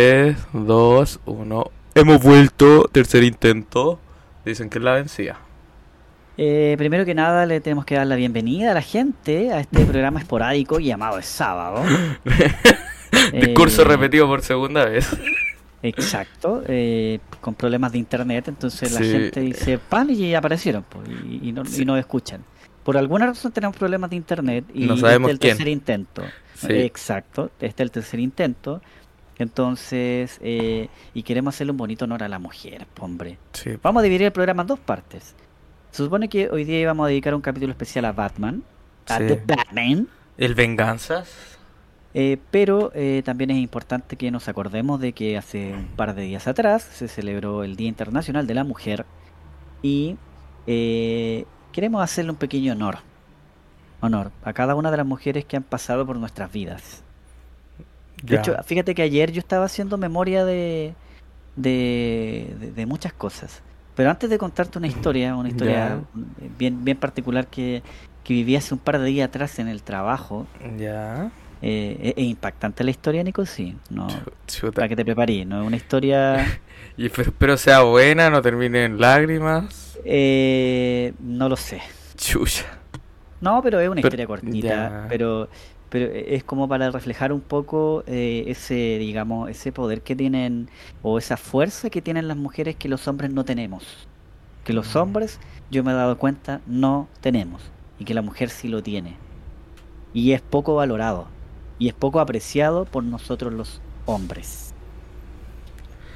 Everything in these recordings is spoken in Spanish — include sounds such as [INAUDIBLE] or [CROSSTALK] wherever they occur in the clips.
3, 2, 1. Hemos vuelto. Tercer intento. Dicen que es la vencida. Eh, primero que nada, le tenemos que dar la bienvenida a la gente a este [LAUGHS] programa esporádico llamado Es Sábado. [LAUGHS] Discurso Eh, repetido por segunda vez. Exacto, eh, con problemas de internet, entonces la Sí. gente dice pan y aparecieron po, y, y no, y no escuchan. Por alguna razón tenemos problemas de internet y No sabemos este es el quién. tercer intento. Sí. Exacto, este es el tercer intento. Entonces, eh, y queremos hacerle un bonito honor a la mujer, hombre. Sí. Vamos a dividir el programa en dos partes. Se supone que hoy día íbamos a dedicar un capítulo especial a Batman, a Sí. The Batman, El Venganzas. eh, pero eh, también es importante que nos acordemos de que hace un par de días atrás se celebró el Día Internacional de la Mujer y eh, queremos hacerle un pequeño honor, honor a cada una de las mujeres que han pasado por nuestras vidas. De Ya. hecho, fíjate que ayer yo estaba haciendo memoria de, de, de- de muchas cosas. Pero antes de contarte una historia, una historia bien, bien particular que, que viví hace un par de días atrás en el trabajo, Ya. eh, es, impactante la historia, Nico, sí. No, Chuta. para que te prepares, no es una historia... [LAUGHS] Y espero, espero sea buena, no termine en lágrimas. eh, no lo sé. Chucha. No, pero es una Pero- historia cortita, ya. pero pero es como para reflejar un poco eh, ese, digamos, ese poder que tienen o esa fuerza que tienen las mujeres que los hombres no tenemos. Que los Mm. hombres, yo me he dado cuenta, no tenemos y que la mujer sí lo tiene. Y es poco valorado y es poco apreciado por nosotros los hombres.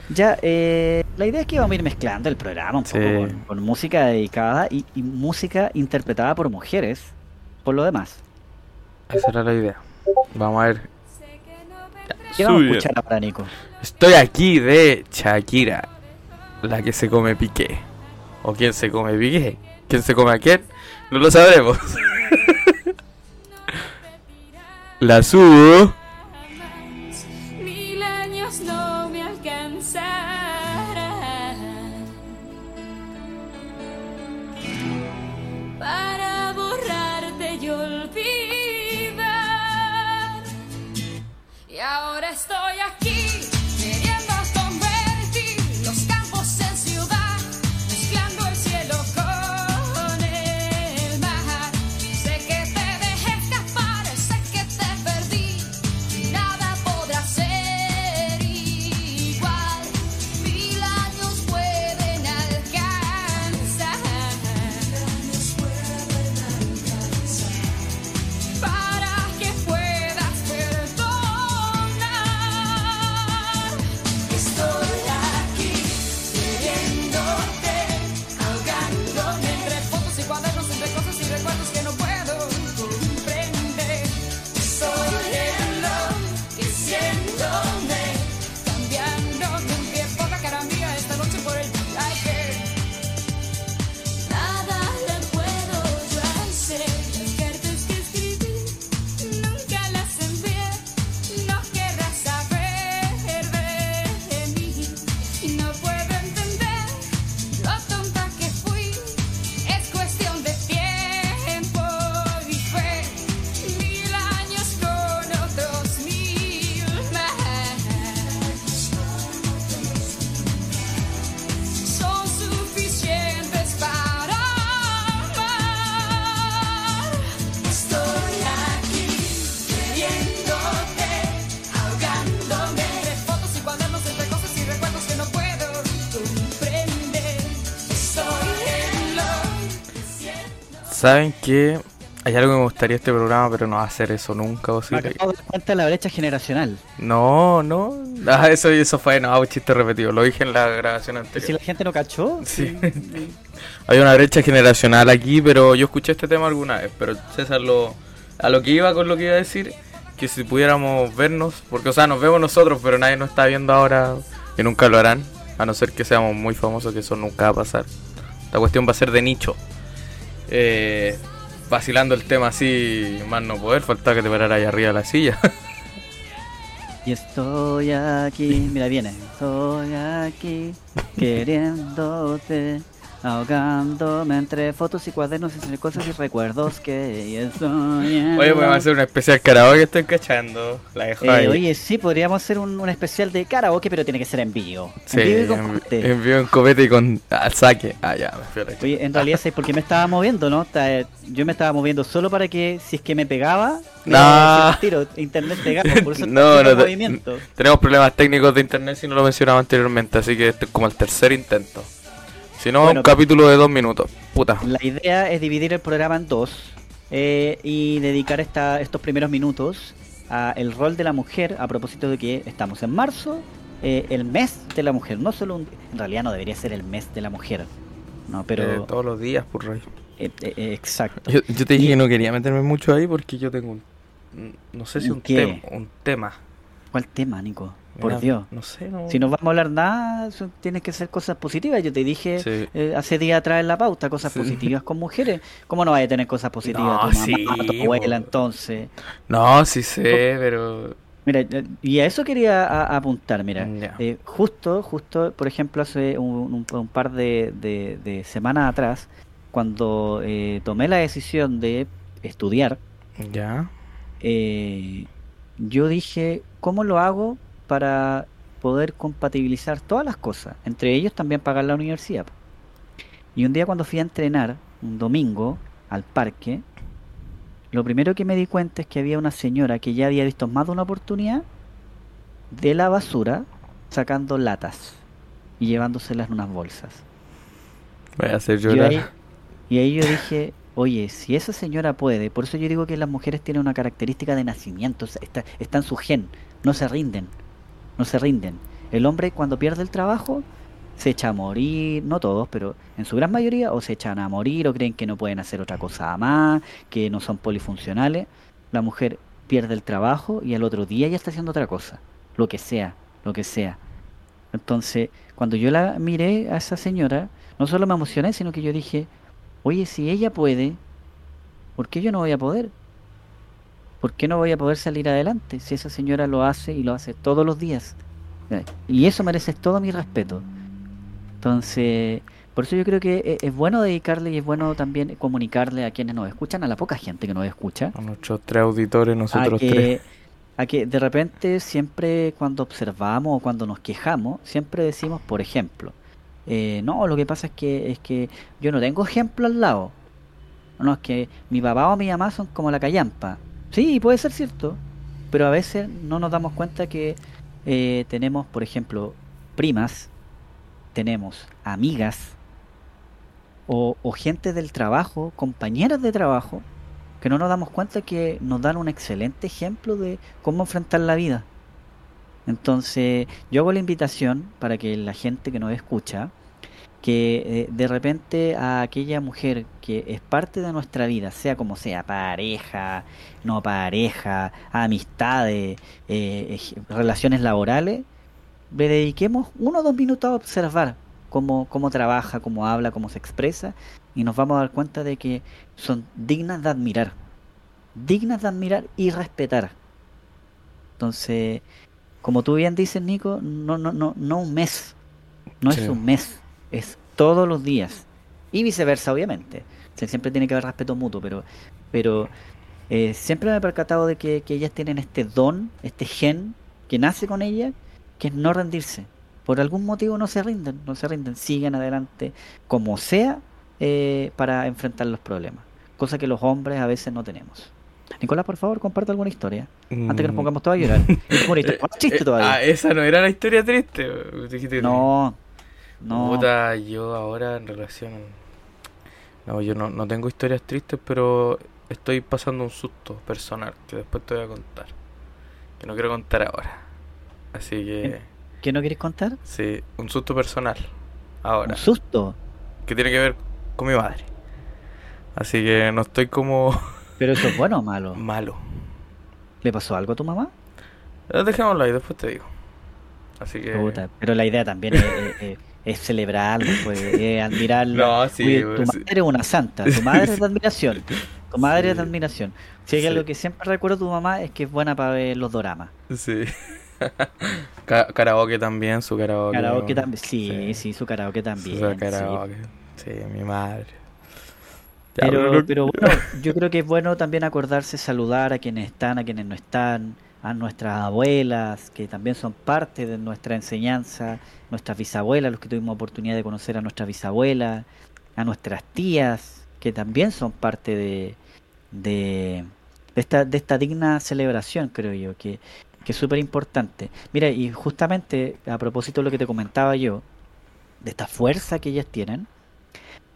Ya, eh, la idea es que vamos a ir mezclando el programa un poco Sí. con, con música dedicada y, y música interpretada por mujeres, por lo demás. Esa era la idea. Vamos a ver. ¿Qué vamos a escuchar ahora, Nico? Estoy aquí de Shakira, la que se come Piqué. ¿O quién se come Piqué? ¿Quién se come a quién? No lo sabremos. [LAUGHS] la subo. ¿Saben que Hay algo que me gustaría este programa, pero no va a hacer eso nunca. Me acabo de cuenta la brecha generacional. No, no. Ah, eso, eso fue, no, un chiste repetido. Lo dije en la grabación Si anterior. la gente no cachó, Sí. [LAUGHS] Hay una brecha generacional aquí, pero yo escuché este tema alguna vez. Pero César, lo, a lo que iba con lo que iba a decir, que si pudiéramos vernos, porque o sea, nos vemos nosotros, pero nadie nos está viendo ahora, que nunca lo harán, a no ser que seamos muy famosos, que eso nunca va a pasar. La cuestión va a ser de nicho. Eh, vacilando el tema así, más no poder, falta que te parara ahí arriba de la silla. [LAUGHS] Y estoy aquí, mira, viene. Estoy aquí [LAUGHS] queriéndote, ahogándome entre fotos y cuadernos, entre cosas y recuerdos que estoy Oye, podemos hacer una especial karaoke que estoy cachando. La dejo Eh, ahí. oye, sí, podríamos hacer un, un especial de karaoke, pero tiene que ser en vivo. Sí, en vivo y con corte. en vivo en copete y con al saque. Ah, ya, me fui a la. Oye, en realidad, ¿sabes por qué me estaba moviendo, no? Ta- Yo me estaba moviendo solo para que, si es que me pegaba, me No. tiro, internet pegaba, por eso [LAUGHS] No, no movimiento. Tenemos problemas técnicos de internet si no lo mencionaba anteriormente, así que este es como el tercer intento. Si no, Bueno, un capítulo de dos minutos. Puta. La idea es dividir el programa en dos eh, y dedicar esta, estos primeros minutos a el rol de la mujer a propósito de que estamos en marzo, eh, el mes de la mujer, no solo un, en realidad no debería ser el mes de la mujer, no, pero Eh, todos los días, por rey. eh, exacto. Yo, yo te dije que no quería meterme mucho ahí porque yo tengo un. No sé si ¿Un tema un tema. ¿Cuál tema, Nico? Por Mira, Dios. No sé, no. Si no vamos a hablar nada, tienes que ser cosas positivas. Yo te dije Sí. eh, hace días atrás en la pauta, cosas Sí. positivas con mujeres. ¿Cómo no vaya a tener cosas positivas No, tu mamá, sí, tu abuela, po. entonces? No, sí sé, pero. Mira, eh, y a eso quería a- apuntar, mira. Ya. Eh, justo, justo, por ejemplo, hace un, un- un par de, de- de semanas atrás, cuando eh, tomé la decisión de estudiar, Ya. eh, yo dije, ¿cómo lo hago para poder compatibilizar todas las cosas? Entre ellos también pagar la universidad. Y un día cuando fui a entrenar, un domingo, al parque, lo primero que me di cuenta es que había una señora que ya había visto más de una oportunidad de la basura sacando latas y llevándoselas en unas bolsas. Voy a hacer Yo llorar. ahí- y ahí yo dije, oye, si esa señora puede, por eso yo digo que las mujeres tienen una característica de nacimiento, está, está en su gen, no se rinden, no se rinden. El hombre cuando pierde el trabajo se echa a morir, no todos, pero en su gran mayoría, o se echan a morir o creen que no pueden hacer otra cosa más, que no son polifuncionales. La mujer pierde el trabajo y al otro día ya está haciendo otra cosa, lo que sea, lo que sea. Entonces, cuando yo la miré a esa señora, no solo me emocioné, sino que yo dije, oye, si ella puede, ¿por qué yo no voy a poder? ¿Por qué no voy a poder salir adelante si esa señora lo hace y lo hace todos los días? Eh, Y eso merece todo mi respeto. Entonces, por eso yo creo que e- es bueno dedicarle y es bueno también comunicarle a quienes nos escuchan, a la poca gente que nos escucha, A nuestros tres auditores, a nosotros que, tres. a que de repente siempre cuando observamos o cuando nos quejamos, siempre decimos, por ejemplo, eh, no, lo que pasa es que es que yo no tengo ejemplo al lado. No, es que mi papá o mi mamá son como la callampa. Sí, puede ser cierto, pero a veces no nos damos cuenta que eh, tenemos, por ejemplo, primas, tenemos amigas o, o gente del trabajo, compañeras de trabajo, que no nos damos cuenta que nos dan un excelente ejemplo de cómo enfrentar la vida. Entonces, yo hago la invitación para que la gente que nos escucha, que eh, de repente a aquella mujer que es parte de nuestra vida, sea como sea, pareja, no pareja, amistades, eh, ej- relaciones laborales, le dediquemos uno o dos minutos a observar cómo, cómo trabaja, cómo habla, cómo se expresa, y nos vamos a dar cuenta de que son dignas de admirar, dignas de admirar y respetar. Entonces, como tú bien dices, Nico, no, no, no, no un mes, no Sí. es un mes, es todos los días. Y viceversa, obviamente. O sea, siempre tiene que haber respeto mutuo, pero, pero eh, siempre me he percatado de que, que ellas tienen este don, este gen que nace con ellas, que es no rendirse. Por algún motivo no se rinden, no se rinden, siguen adelante, como sea, eh, para enfrentar los problemas. Cosa que los hombres a veces no tenemos. Nicolás, por favor, comparte alguna historia. Antes que nos Mm. pongamos todos a llorar. [LAUGHS] Eh, chiste todavía. Ah, esa no era la historia triste. dijiste No, no. Puta, yo ahora en relación. No, yo no, no tengo historias tristes, pero estoy pasando un susto personal que después te voy a contar. Que no quiero contar ahora. Así que. ¿Qué no quieres contar? Sí, un susto personal. Ahora. Un susto. Que tiene que ver con mi madre. Así que no estoy como [LAUGHS] Pero eso es bueno o malo. malo. ¿Le pasó algo a tu mamá? Eh, Dejémoslo ahí, después te digo. Así que. Puta, pero la idea también es, es- es- es celebrarlo, pues, es admirarlo. No, sí, pues, tu sí. madre es una santa, tu madre es de [LAUGHS] admiración. Tu madre es de admiración. Si hay Sí. algo que siempre recuerdo de tu mamá es que es buena para ver los doramas. Sí. [LAUGHS] Karaoke también, su karaoke. Karaoke también. Sí, sí, su karaoke también. Su karaoke. Sí, mi madre. Pero, pero- pero bueno, yo creo que es bueno también acordarse saludar a quienes están, a quienes no están, a nuestras abuelas, que también son parte de nuestra enseñanza, nuestras bisabuelas, los que tuvimos oportunidad de conocer a nuestras bisabuelas, a nuestras tías, que también son parte de, de, de esta, de esta digna celebración, creo yo, que, que es súper importante. Mira, y justamente a propósito de lo que te comentaba yo, de esta fuerza que ellas tienen,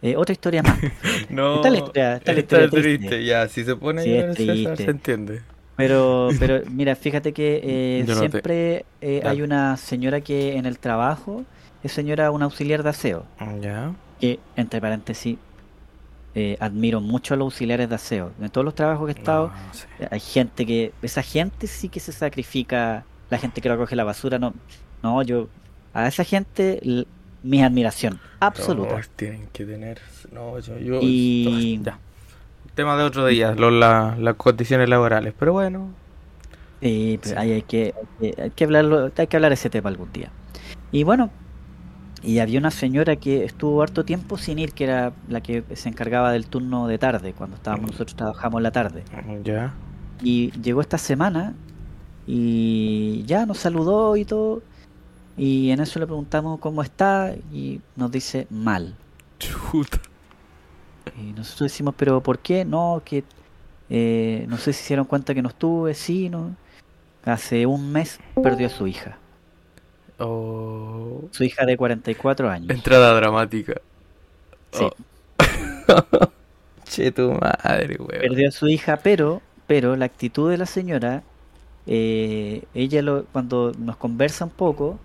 eh, otra historia más. [LAUGHS] No, Está la historia- está la está historia triste. triste. Ya, si se pone Sí, es César, se entiende. Pero, [LAUGHS] pero mira, fíjate que eh, te- siempre eh, hay una señora que en el trabajo es señora, una auxiliar de aseo, Ya. que entre paréntesis eh, admiro mucho a los auxiliares de aseo. En todos los trabajos que he estado, No, sí. eh, hay gente que, esa gente sí que se sacrifica, la gente que recoge la basura, no, no, yo, a esa gente, mi admiración absoluta. No, tienen que tener. No, yo. yo Y- Ya. Tema de otro día, lo- la- las condiciones laborales. Pero bueno. Sí, pero Sí. hay que, hay que, hay que hablarlo, hay que hablar ese tema algún día. Y bueno, y había una señora que estuvo harto tiempo sin ir, que era la que se encargaba del turno de tarde, cuando estábamos nosotros trabajamos la tarde. Ya. Y llegó esta semana y ya nos saludó y todo. Y en eso le preguntamos cómo está y nos dice mal. Chuta. Y nosotros decimos, pero ¿por qué? No, que eh, no sé si se dieron cuenta que no estuve, sí, no. Hace un mes perdió a su hija. Oh. Su hija de 44 años. Entrada dramática. Sí, Oh. [LAUGHS] Che, tu madre, weón. perdió a su hija, pero, pero la actitud de la señora, eh, ella lo, cuando nos conversa un poco,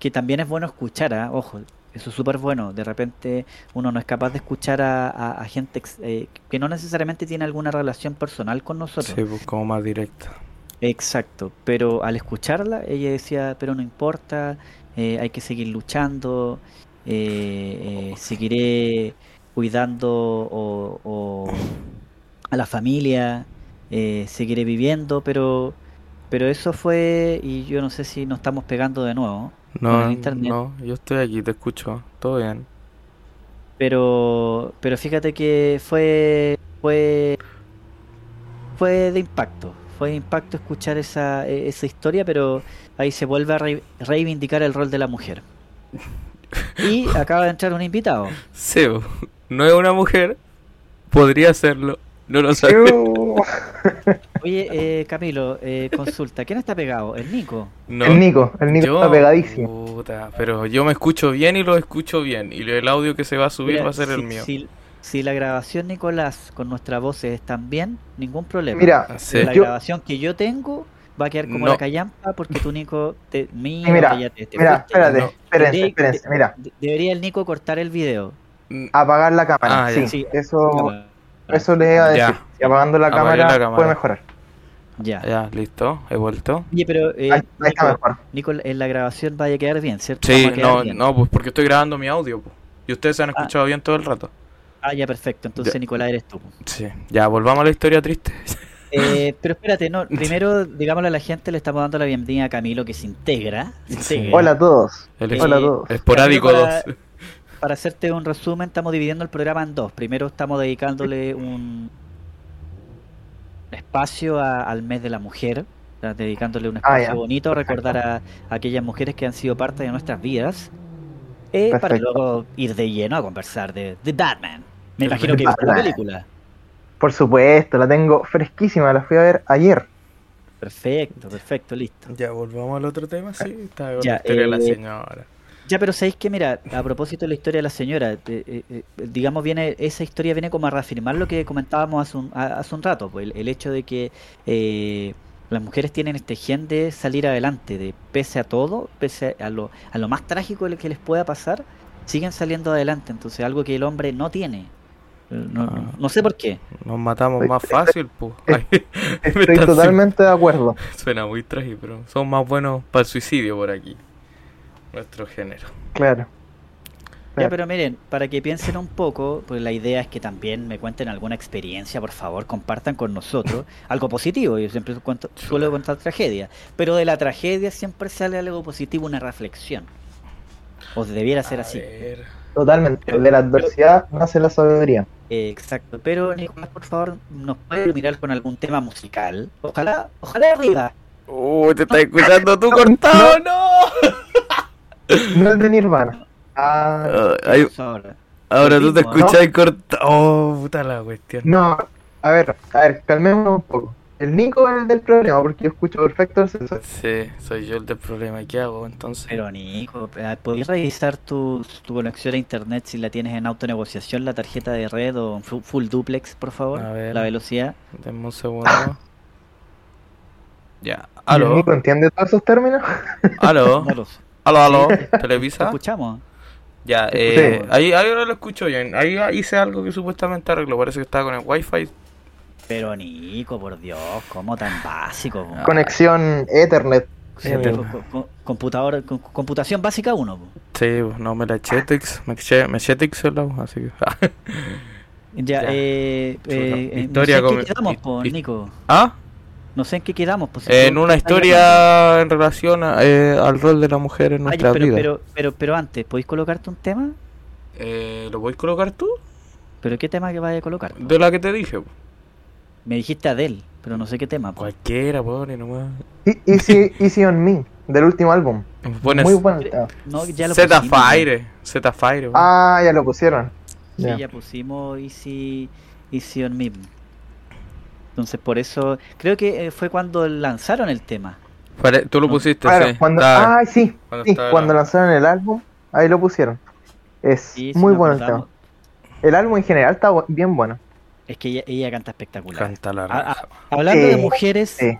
que también es bueno escuchar, ¿ah? ojo, eso es súper bueno. De repente uno no es capaz de escuchar a, a- a gente eh, que no necesariamente tiene alguna relación personal con nosotros. Sí, pues como más directa. Exacto, pero al escucharla, ella decía, pero no importa, eh, hay que seguir luchando, eh, eh, seguiré cuidando o, o a la familia, eh, seguiré viviendo, pero, pero eso fue, y yo no sé si nos estamos pegando de nuevo, No, internet. no, yo estoy aquí, te escucho. Todo bien. pero, pero fíjate que fue, fue, fue de impacto, fue de impacto escuchar esa, e- esa historia, pero ahí se vuelve a re- reivindicar el rol de la mujer. Y [LAUGHS] acaba de entrar un invitado. Sebo, no es una mujer, podría serlo, no lo sabes. [LAUGHS] Yo- Oye, eh, Camilo, eh, consulta, ¿quién está pegado? ¿El Nico? No, El Nico, el Nico yo- está pegadísimo. puta, pero yo me escucho bien y lo escucho bien. Y el audio que se va a subir Mira, va a ser el mío. Si, si la grabación, Nicolás, con nuestras voces están bien, ningún problema. Mira, Ah, sí. la yo- grabación que yo tengo va a quedar como No. la callampa porque tu Nico te, mira, mira, ya te- te mira, fuiste. espérate, no. espérense, Debería- espérense, mira, Debería el Nico cortar el video. Mm, apagar la cámara, Ah, sí, Sí. eso, eso les iba a decir, Ya. si apagando la cámara, la cámara. puede mejorar, Ya. Ya, listo, he vuelto. Oye, pero eh, ahí, ahí está Nico, mejor. Nico, en la grabación vaya a quedar bien, ¿cierto? Sí, no, bien. no, pues porque estoy grabando mi audio. po. Y ustedes se han Ah. escuchado bien todo el rato. Ah, ya, perfecto. Entonces, Ya. Nicolás, eres tú. Sí, ya, volvamos a la historia triste. Eh, pero espérate, no, [LAUGHS] primero, digámosle a la gente, le estamos dando la bienvenida a Camilo que se integra. se Sí. integra. Hola a todos, El Eh, hola a todos. esporádico Camilo, para- 2. Para hacerte un resumen, estamos dividiendo el programa en dos. Primero estamos dedicándole un espacio a- al mes de la mujer, dedicándole un Ah, espacio bonito a recordar a, a aquellas mujeres que han sido parte de nuestras vidas, eh, para luego ir de lleno a conversar de, de Batman. Me imagino que viste la película. Por supuesto, la tengo fresquísima, la fui a ver ayer. Perfecto, perfecto, listo. Ya, volvamos al otro tema, sí. Está con Ya, la historia de la eh, señora. Ya, pero sabéis que, mira, a propósito de la historia de la señora, eh, eh, eh, digamos, viene esa historia viene como a reafirmar lo que comentábamos hace un, a- hace un rato, pues, el, el hecho de que eh, las mujeres tienen este gen de salir adelante, de pese a todo, pese a lo, a lo más trágico que les pueda pasar, siguen saliendo adelante. Entonces, algo que el hombre no tiene. No, no- Ah. no sé por qué. Nos matamos más fácil, pues. [LAUGHS] Estoy [LAUGHS] totalmente de acuerdo. [LAUGHS] Suena muy trágico, pero son más buenos para el suicidio por aquí. Nuestro género. Claro. Ya, pero miren, para que piensen un poco, pues la idea es que también me cuenten alguna experiencia, por favor, compartan con nosotros [LAUGHS] algo positivo. Yo siempre cuento, suelo contar tragedia, pero de la tragedia siempre sale algo positivo, una reflexión. O debiera ser A así. ver, Totalmente. De la adversidad nace la sabiduría. Exacto, pero Nicolás, por favor, nos puede iluminar con algún tema musical. Ojalá, ojalá arriba. Uy, te estás escuchando tú [LAUGHS] cortado, no. No es de Nirvana. Ah, Ah, ahora. ahora tú te ritmo, escuchas cortado. Oh, puta la cuestión. no. A ver, a ver, calmémonos un poco. El Nico es el del problema porque yo escucho perfecto el César. Sí, soy yo el del problema. ¿Qué hago entonces? Pero Nico, eh, ¿podrías revisar tu, tu conexión a internet si la tienes en autonegociación, la tarjeta de red o en fu- full duplex, por favor? A ver. La velocidad. Denme un segundo. [LAUGHS] Ya. ¿Y el Aló. Nico entiende todos esos términos? Aló. Aló, aló. ¿Lo Televisa. escuchamos? Ya, eh, ahí, ahí ahora lo escucho bien. Ahí hice algo que supuestamente arregló. Parece que estaba con el wifi. Pero Nico, por Dios, ¿cómo tan básico? [LAUGHS] Conexión Ethernet. Sí, Eh, co- co- co- computador, co- computación básica 1. Sí, pues, no me la eché Tix, me eché, me eché Tix el lado, así que. [LAUGHS] Ya, Ya. eh, eh, eh, historia no sé en con- qué quedamos, po, Nico. ¿Ah? No sé en qué quedamos. Pues, si En una hablando. historia en relación a, eh, al rol de la mujer en Ay, nuestra pero, vida. pero, pero, pero antes, ¿podéis colocarte un tema? Eh, ¿Lo podéis colocar tú? ¿Pero qué tema que vaya a colocar? po? De la que te dije. po. Me dijiste Adele, pero no sé qué tema. po. Cualquiera, pone nomás. Easy, Easy on Me, del último álbum. Muy buen tema. No, Z. Fire. Z Fire. Ah, ya lo pusieron. Sí, Ya. ya pusimos Easy, Easy on Me. Entonces, por eso, creo que eh, fue cuando lanzaron el tema. Tú lo pusiste, Claro, sí. cuando, Está- ah, sí, cuando sí, cuando la- lanzaron el álbum, ahí lo pusieron. Es Sí, muy bueno el tema. El álbum en general está bien bueno. Es que ella, ella canta espectacular. Canta la Ah, raja. ah, hablando de mujeres, sí.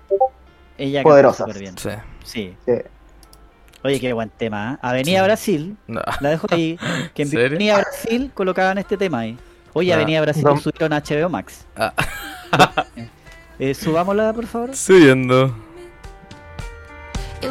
ella Poderosas. canta bien. Sí. Sí. Sí. Oye, qué buen tema. ¿eh? Avenida Sí. Brasil, No. la dejo ahí. [LAUGHS] Que en ¿Serio? Avenida Brasil colocaban este tema ahí. Oye, Ah. Avenida Brasil No. subieron a HBO Max. Ah. [LAUGHS] Eh, subámosla, por favor. Subiendo. It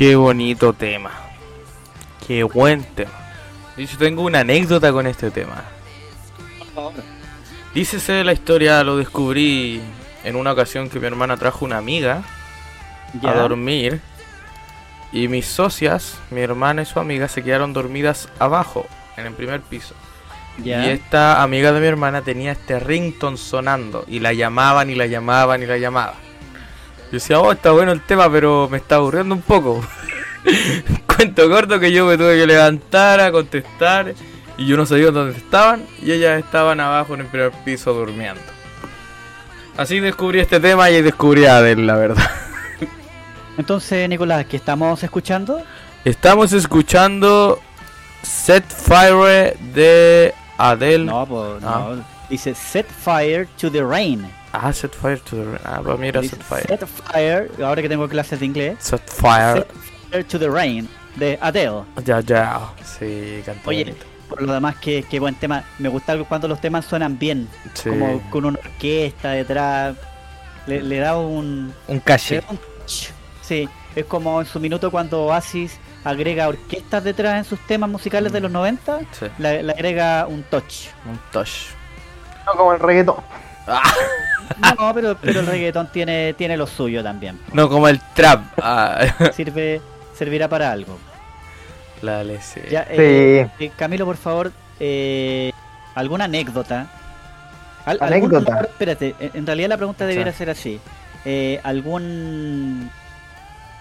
Qué bonito tema. Qué buen tema. De hecho, tengo una anécdota con este tema. Dícese la historia, lo descubrí en una ocasión que mi hermana trajo una amiga a dormir. Y mis socias, mi hermana y su amiga, se quedaron dormidas abajo, en el primer piso. Y esta amiga de mi hermana tenía este rington sonando. Y la llamaban y la llamaban y la llamaban. Yo decía, oh, está bueno el tema, pero me está aburriendo un poco. [LAUGHS] Cuento corto que yo me tuve que levantar a contestar. Y yo no sabía dónde estaban. Y ellas estaban abajo en el primer piso durmiendo. Así descubrí este tema y descubrí a Adele, la verdad. Entonces, Nicolás, ¿qué estamos escuchando? Estamos escuchando Set Fire de Adele. No, pues Ah. no. Dice Set Fire to the Rain. Ah, Set Fire to the Rain. Ah, pues mira, Set Fire. Set Fire, ahora que tengo clases de inglés. Set Fire. Set Fire to the Rain de Adele. Ya, ya. Sí, canta Oye, bonito. por lo demás, qué, qué buen tema. Me gusta algo cuando los temas suenan bien, Sí. como con una orquesta detrás. le, le da un, Un le caché. da un. Sí, es como en su minuto cuando Oasis agrega orquestas detrás en sus temas musicales de los 90, Sí, le, le agrega un touch. un touch. No como el reggaetón. [LAUGHS] No, pero, pero el reggaetón tiene, tiene lo suyo también. No como el trap. [LAUGHS] Ah, Sirve, servirá para algo. la LC. Ya, Sí. eh, eh, Camilo, por favor, eh, ¿alguna anécdota? Al- Anécdota. espérate, en realidad la pregunta debiera ser así. Eh, ¿Algún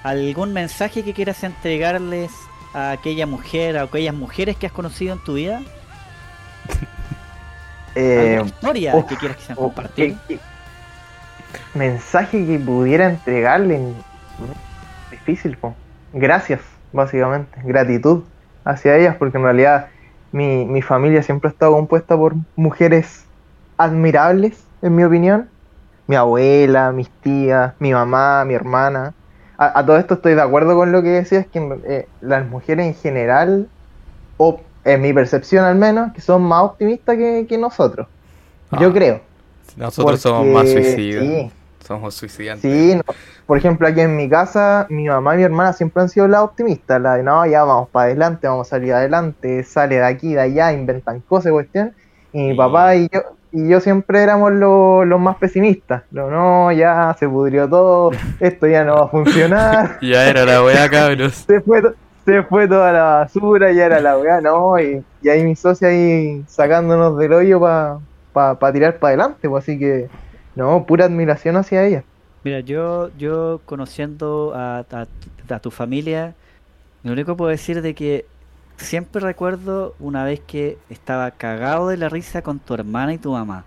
algún mensaje que quieras entregarles a aquella mujer, a aquellas mujeres que has conocido en tu vida? [LAUGHS] Eh, ¿Alguna historia uf, que quieras que sean uf, compartir? ¿qué- qué- mensaje que pudiera entregarle. Difícil, po. Gracias, básicamente. Gratitud hacia ellas, porque en realidad mi, mi familia siempre ha estado compuesta por mujeres admirables, en mi opinión. Mi abuela, mis tías, mi mamá, mi hermana. A, a todo esto estoy de acuerdo con lo que decías, que eh, las mujeres en general, o en mi percepción al menos, que son más optimistas que, que nosotros. Yo Ah, creo. Nosotros somos más suicidas. Sí, Somos suicidantes. sí. no. Por ejemplo, aquí en mi casa, mi mamá y mi hermana siempre han sido las optimistas. La de, no, ya vamos para adelante, vamos a salir adelante, sale de aquí, de allá, inventan cosas, cuestión. Y mi Sí. papá y yo, y yo siempre éramos lo- los más pesimistas. Lo, no, ya se pudrió todo, [LAUGHS] esto ya no va a funcionar. [LAUGHS] Ya era la weá, [LAUGHS] cabros. se fue, se fue toda la basura, ya era la weá, no, y, y ahí mi socia ahí sacándonos del hoyo para tirar para adelante, pues así que, no, pura admiración hacia ella. Mira, yo, yo conociendo a, a- a tu familia, lo único que puedo decir de que siempre recuerdo una vez que estaba cagado de la risa con tu hermana y tu mamá.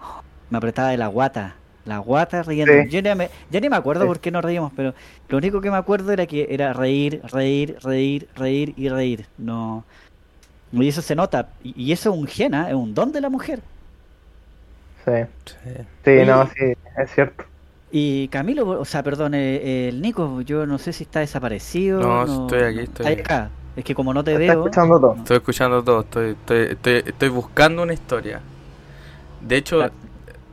Me apretaba de la guata, la guata riendo. Sí. Yo ya, me, ya ni me acuerdo Sí. por qué nos reímos, pero lo único que me acuerdo era que era reír, reír, reír, reír y reír. No. Y eso se nota. Y, y eso es un gen, ¿ah? es un don de la mujer. Sí, Sí. no, sí, es cierto. Y Camilo, o sea, perdón, eh, el Nico, yo no sé si está desaparecido. No, estoy aquí, estoy ¿Está aquí. acá. Es que como no te Está veo. escuchando todo. Estoy escuchando todo, estoy, estoy, estoy, estoy buscando una historia. De hecho, Ah,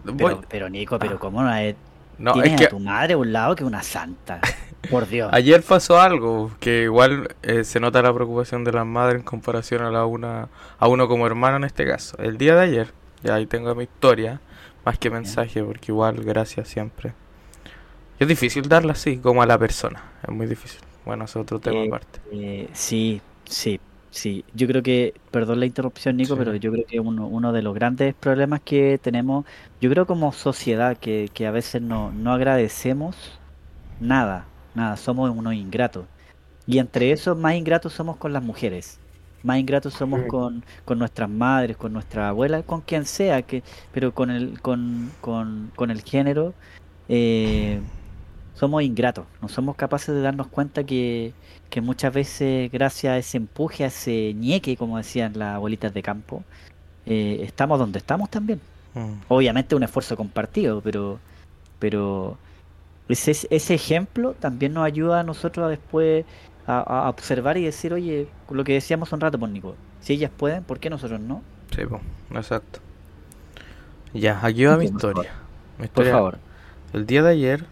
voy- Pero, pero Nico, pero cómo no es. no, Tienes es a tu madre a un lado que una santa. [LAUGHS] Por Dios. ayer pasó algo que igual eh, se nota la preocupación de las madres en comparación a la una a uno como hermano en este caso. El día de ayer, ya ahí tengo mi historia, más que mensaje, porque igual gracias siempre. Es difícil darla así, como a la persona, es muy difícil. Bueno, es otro tema Eh, aparte. Eh, sí, sí, sí. Yo creo que, perdón la interrupción, Nico, Sí. pero yo creo que uno, uno de los grandes problemas que tenemos, yo creo como sociedad, que, que a veces no, no agradecemos nada, nada, somos unos ingratos. Y entre esos más ingratos somos con las mujeres. Más ingratos somos con, con nuestras madres, con nuestra abuela, con quien sea, que, pero con el, con, con, con el género, eh, somos ingratos. No somos capaces de darnos cuenta que, que muchas veces, gracias a ese empuje, a ese ñeque, como decían las abuelitas de campo, eh, estamos donde estamos también. Mm. Obviamente un esfuerzo compartido, pero, pero ese, ese ejemplo también nos ayuda a nosotros a después a, a observar y decir, oye, lo que decíamos un rato, por Nico, si ellas pueden, ¿por qué nosotros no? Sí, po, exacto. Ya, aquí va mi Por historia. Mi Por historia- favor. El día de ayer,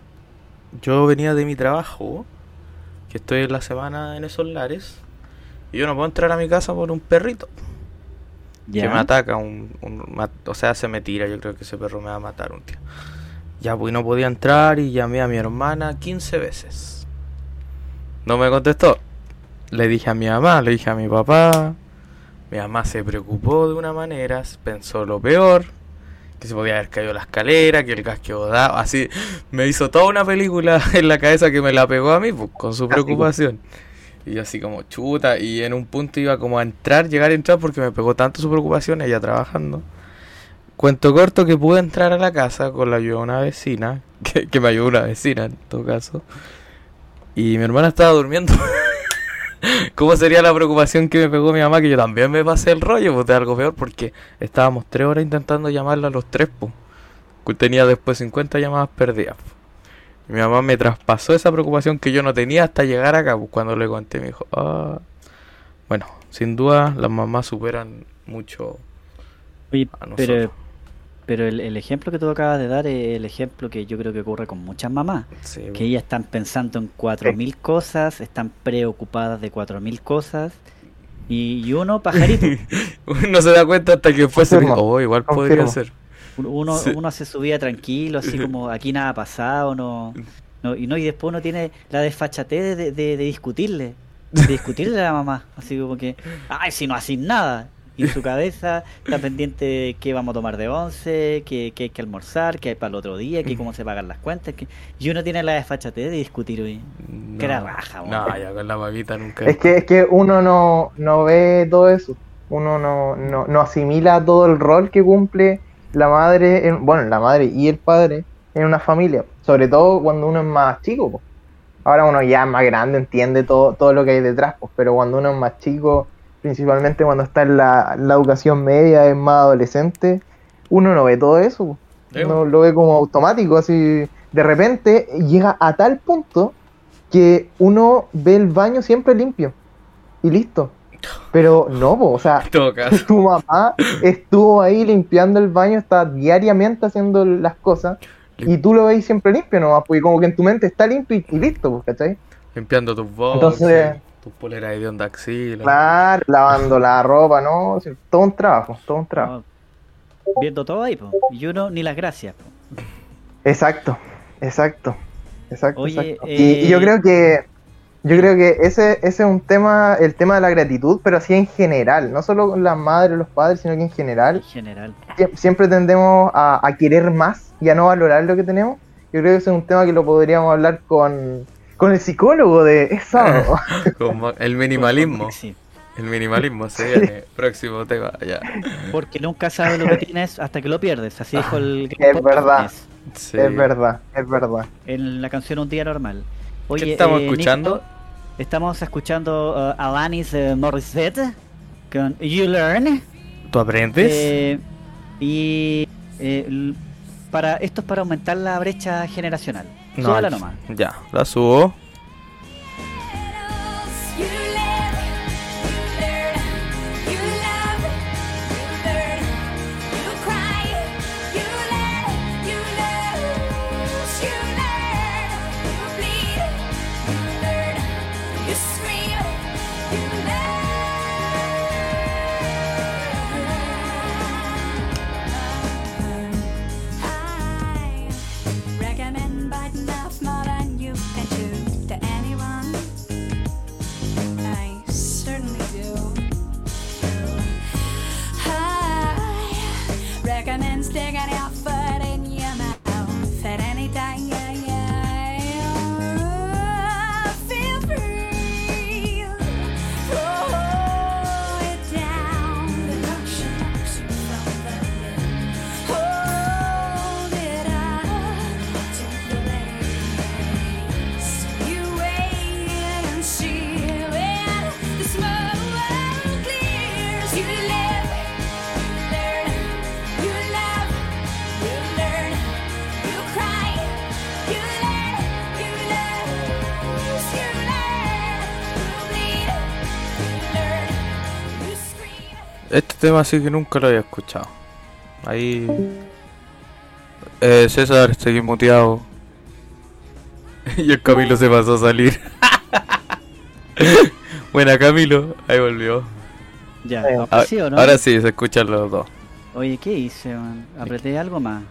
yo venía de mi trabajo, que estoy en la semana en esos lares, y yo no puedo entrar a mi casa por un perrito que me ataca, un, un- o sea, se me tira, yo creo que ese perro me va a matar un día. Ya, pues no podía entrar y llamé a mi hermana 15 veces. No me contestó. Le dije a mi mamá, le dije a mi papá. Mi mamá se preocupó de una manera, pensó lo peor, que se podía haber caído la escalera, que el gas quedó dado, así me hizo toda una película [LAUGHS] en la cabeza que me la pegó a mí, pues, con su preocupación. Y yo así como chuta, y en un punto iba como a entrar, llegar a entrar porque me pegó tanto su preocupación, ella trabajando. Cuento corto que pude entrar a la casa con la ayuda de una vecina, [LAUGHS] que, que me ayudó una vecina en todo caso. Y mi hermana estaba durmiendo. [LAUGHS] ¿Cómo sería la preocupación que me pegó mi mamá? Que yo también me pasé el rollo, pues de algo peor, porque estábamos tres horas intentando llamarla a los tres, pues. Tenía después 50 llamadas perdidas. pues. Y mi mamá me traspasó esa preocupación que yo no tenía hasta llegar acá, pues cuando le conté me dijo, ah. Bueno, sin duda las mamás superan mucho Oye, a nosotros. pero, Pero el, el ejemplo que tú acabas de dar es el ejemplo que yo creo que ocurre con muchas mamás. Sí, Que ellas están pensando en cuatro mil cosas, están preocupadas de cuatro mil cosas. Y, y uno, pajarito, [LAUGHS] Uno se da cuenta hasta que fue Confirmo, Oh, igual podría ser. uno, Sí. uno hace su vida tranquilo, así como aquí nada ha pasado, no, no, y no, y después uno tiene la desfachatez de, de, de discutirle, de discutirle a la mamá, así como que, ay, si no haces nada. Y en su cabeza está pendiente de qué vamos a tomar de once, qué, qué hay que almorzar, qué hay para el otro día, qué cómo se pagan las cuentas. Que... Y uno tiene la desfachatez de discutir hoy. No, Que era raja, No, ya con la mamita nunca. Es que, es que uno no, no ve todo eso. Uno no, no, no asimila todo el rol que cumple la madre, en- bueno, la madre y el padre en una familia. Sobre todo cuando uno es más chico. po. Ahora uno ya es más grande, entiende todo, todo lo que hay detrás, pues, pero cuando uno es más chico, principalmente cuando está en la, la educación media, es más adolescente, uno no ve todo eso. Sí, Uno lo ve como automático, así de repente llega a tal punto que uno ve el baño siempre limpio y listo. Pero no, po, o sea, [LAUGHS] tu mamá estuvo ahí limpiando el baño, está diariamente haciendo las cosas y tú lo veis siempre limpio nomás, porque como que en tu mente está limpio y, y listo, ¿cachai? Limpiando tus boxes, Entonces- tus poleras de onda axila. Claro, lavando la ropa, ¿no? Todo un trabajo, todo un trabajo. No, viendo todo ahí, po. y uno ni las gracias. po. Exacto, exacto, exacto. Oye, exacto. Y, y yo eh, creo que yo creo que ese, ese es un tema, el tema de la gratitud, pero así en general, no solo con las madres, los padres, sino que en general En general. sie- siempre tendemos a, a querer más y a no valorar lo que tenemos. Yo creo que ese es un tema que lo podríamos hablar con, con el psicólogo de es sábado. Como el minimalismo. Sí, El minimalismo se viene. Próximo tema, ya. porque nunca sabes lo que [LAUGHS] tienes hasta que lo pierdes. Así dijo el Es verdad. Sí. Es verdad, es verdad. en la canción Un Día Normal. Oye, ¿Qué estamos eh, escuchando? Nico, estamos escuchando uh, Alanis eh, Morissette con You Learn. ¿Tú aprendes? Eh, y eh, para esto es para aumentar la brecha generacional. Súbala nomás. Ya, la subo. Tema sí que nunca lo había escuchado. Ahí. Eh, César, seguí muteado. [LAUGHS] y el Camilo se pasó a salir. [LAUGHS] Buena Camilo, ahí volvió. Ya, Eh, ¿ahora Ah, sí o no? Ahora sí, se escuchan los dos. Oye, ¿qué hice? man? Apreté algo más.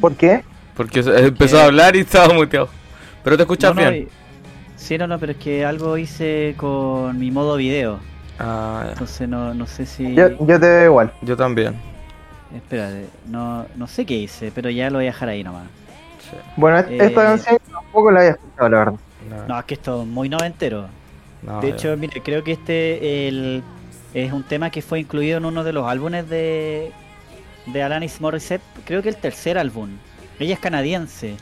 ¿Por qué? Porque empezó a hablar y estaba muteado. Pero te escuchas No, no, bien. y- Sí, no, no, pero es que algo hice con mi modo video. Ah, ya. Entonces no, no sé si... Yo, yo te veo igual. yo también. Espérate, no, no sé qué hice, pero ya lo voy a dejar ahí nomás. Sí. Bueno, et- esta Eh, canción tampoco la había escuchado, la verdad. No, No, es que esto es muy noventero. no, De ya. hecho, mire, creo que este el, es un tema que fue incluido en uno de los álbumes de, de Alanis Morissette. Creo que el tercer álbum. Ella es canadiense.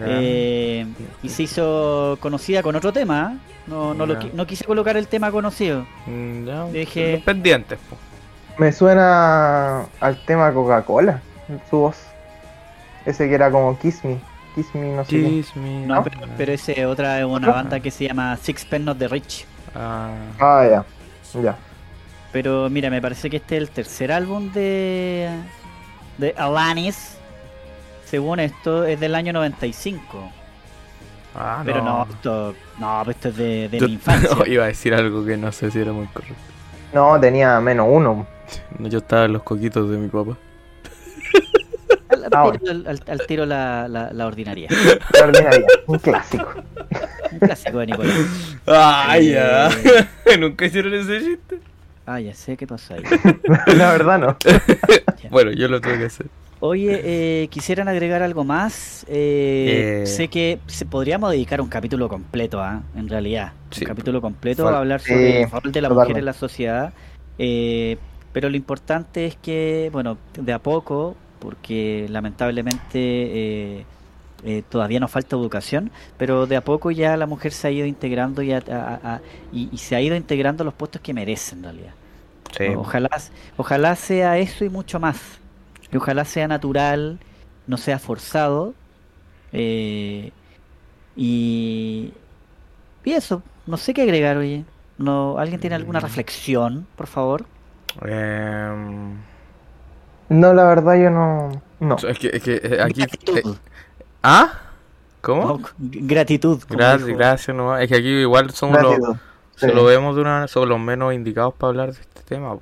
Eh, y se hizo conocida con otro tema. ¿eh? No, no, lo no quise colocar el tema conocido. Mm, ya, dije- pendientes. po. Me suena al tema Coca-Cola, su voz. Ese que era como Kiss Me. Kiss Me, no sé qué. Kiss me. No, pero, pero ese otra es una banda que se llama Sixpence Not the Rich. Ah, Ah, ya. Ya. Pero mira, me parece que este es el tercer álbum de, de Alanis, según esto, es del año 95. Ah, Pero no, esto, no, esto es de, de Yo- mi infancia. [LAUGHS] no, iba a decir algo que no sé si era muy correcto. No, tenía menos uno. No, Yo estaba en los coquitos de mi papá. Al, al Ah, tiro, al- al- al tiro la, la, la ordinaria. Un clásico. Un clásico de Nicolás. ¡Ay, ya! [LAUGHS] ¿Nunca hicieron ese chiste? Ah, ya sé qué pasó ahí. [LAUGHS] La verdad no. Bueno, yo lo tuve que hacer. Oye, eh, ¿quisieran agregar algo más? Eh, Eh. Sé que se podríamos dedicar un capítulo completo, ¿ah? en realidad. Sí. Un capítulo completo a hablar Sí, sobre el rol de la mujer en la sociedad. Eh, pero lo importante es que, bueno, de a poco, porque lamentablemente eh, eh, todavía nos falta educación, pero de a poco ya la mujer se ha ido integrando y, a- a- a- y, y se ha ido integrando a los puestos que merece en realidad. Sí. Ojalá, ojalá sea eso y mucho más. Y ojalá sea natural, no sea forzado. eh, y, y eso, no sé qué agregar, oye. No, ¿Alguien tiene alguna Mm. reflexión, por favor? Em, No, la verdad yo no. No. es que, es que eh, aquí. Gratitud. eh, ¿Ah? ¿Cómo? No, gratitud. Gracias, gracias nomás. Es que aquí igual somos los. Sí. solo vemos de una, somos los menos indicados para hablar de este tema.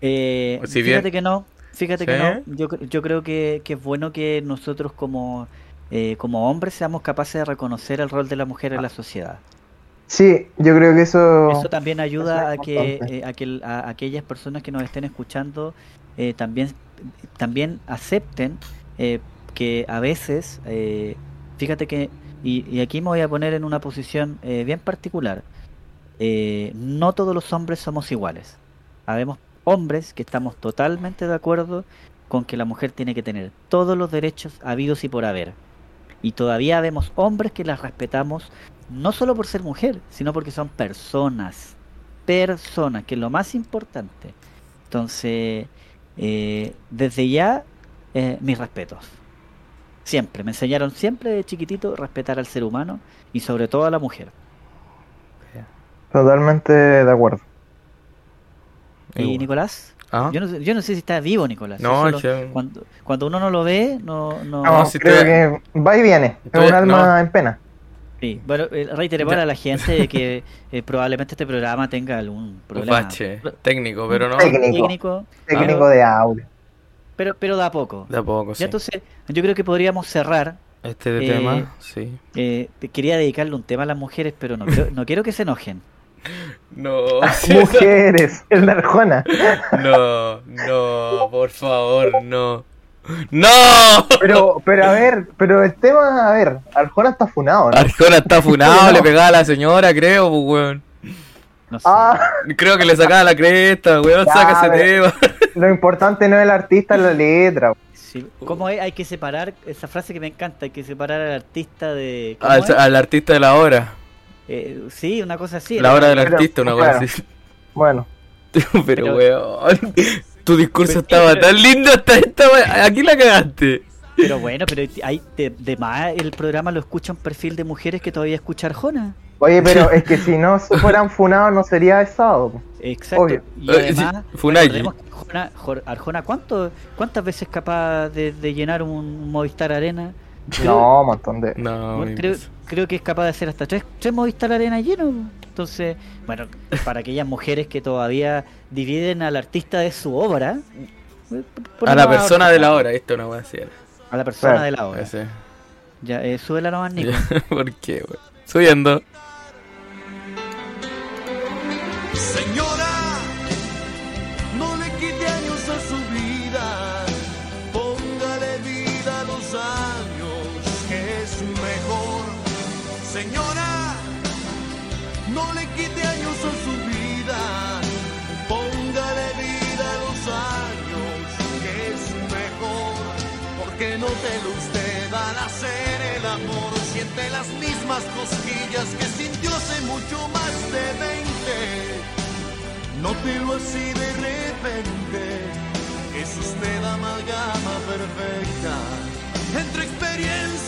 Eh, Si fíjate bien- que no, fíjate que no. Yo, yo creo que, que es bueno que nosotros como, eh, como hombres seamos capaces de reconocer el rol de la mujer en la sociedad. Sí, yo creo que eso. Eso también ayuda a es que, eh, a que a aquellas personas que nos estén escuchando eh, también, también acepten eh, que a veces, eh, fíjate que, y, y aquí me voy a poner en una posición eh, bien particular, eh, no todos los hombres somos iguales. Habemos hombres que estamos totalmente de acuerdo con que la mujer tiene que tener todos los derechos habidos y por haber. Y todavía vemos hombres que las respetamos no solo por ser mujer, sino porque son personas. Personas, que es lo más importante. Entonces, eh, desde ya, eh, mis respetos. Siempre, me enseñaron siempre de chiquitito respetar al ser humano y sobre todo a la mujer. Totalmente de acuerdo. ¿Y. Nicolás? ¿Ah? Yo no, sé, yo no sé si está vivo Nicolás. No, solo- cuando, cuando uno no lo ve, no... no... No, No, si creo te- que va y viene. Es un alma no. en pena. Sí, bueno, eh, reiteremos Ya. a la gente de que [LAUGHS] eh, probablemente este programa tenga algún Un problema bache técnico, pero no. Técnico. técnico, de audio. pero, pero da poco. De a poco, sí. Ya entonces, yo creo que podríamos cerrar. Este eh, tema, sí. Eh, quería dedicarle un tema a las mujeres, pero no quiero, no quiero que se enojen. No, [LAUGHS] Mujeres, el de Arjona. no, no, por favor, no. ¡No! Pero, pero a ver, pero el tema, a ver, Arjona está funado, ¿no? Arjona está funado, No. le [LAUGHS] pegaba a la señora, creo, pues, weón. No sé. Ah, Creo que le sacaba la cresta, weón, Ya, saca ese tema. lo importante no es el artista, es la letra. Sí, ¿Cómo es? Hay que separar, esa frase que me encanta, hay que separar al artista de... ¿cómo Al, al artista de la hora. Eh, sí, una cosa así. La hora del artista, una cosa claro. así. Bueno, [LAUGHS] Pero, Pero- weón, tu discurso Pero- estaba tan lindo hasta esta Aquí la cagaste. Pero bueno, pero hay de, de más el programa lo escucha un perfil de mujeres que todavía escucha Arjona. oye, pero [LAUGHS] es que si no fueran funados no sería el sábado. Exacto. Obvio. Y Eh, además, que Arjona, Arjona, ¿cuánto, ¿cuántas veces es capaz de, de llenar un Movistar Arena? Creo- No, un montón de. No, creo. Creo que es capaz de hacer hasta tres, tres Movistar Arena llenos. Entonces, bueno, para aquellas mujeres que todavía dividen al artista de su obra. eh, A la persona de la hora, esto no va a ser. A la persona de la obra. Ese. Ya, eh, súbela nomás, Nico. [LAUGHS] ¿Por qué, weón? Subiendo. Señora, el amor, siente las mismas cosquillas que sintió hace mucho más de 20. Nótelo así de repente, es usted amalgama perfecta entre experiencia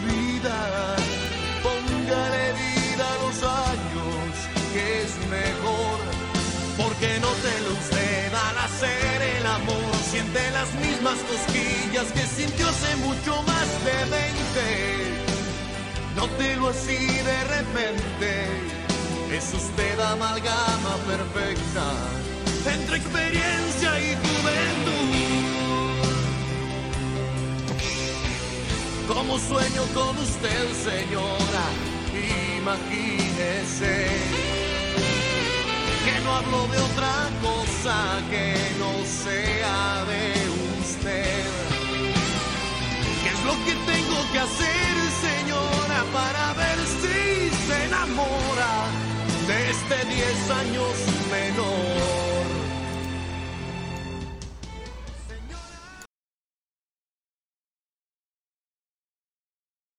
siente las mismas cosquillas que sintió hace mucho más de 20. Nótelo así de repente, es usted amalgama perfecta entre experiencia y juventud. Como sueño con usted, señora, imagínese hablo de otra cosa que no sea de usted. ¿Qué es lo que tengo que hacer, señora, para ver si se enamora de este 10 años menor?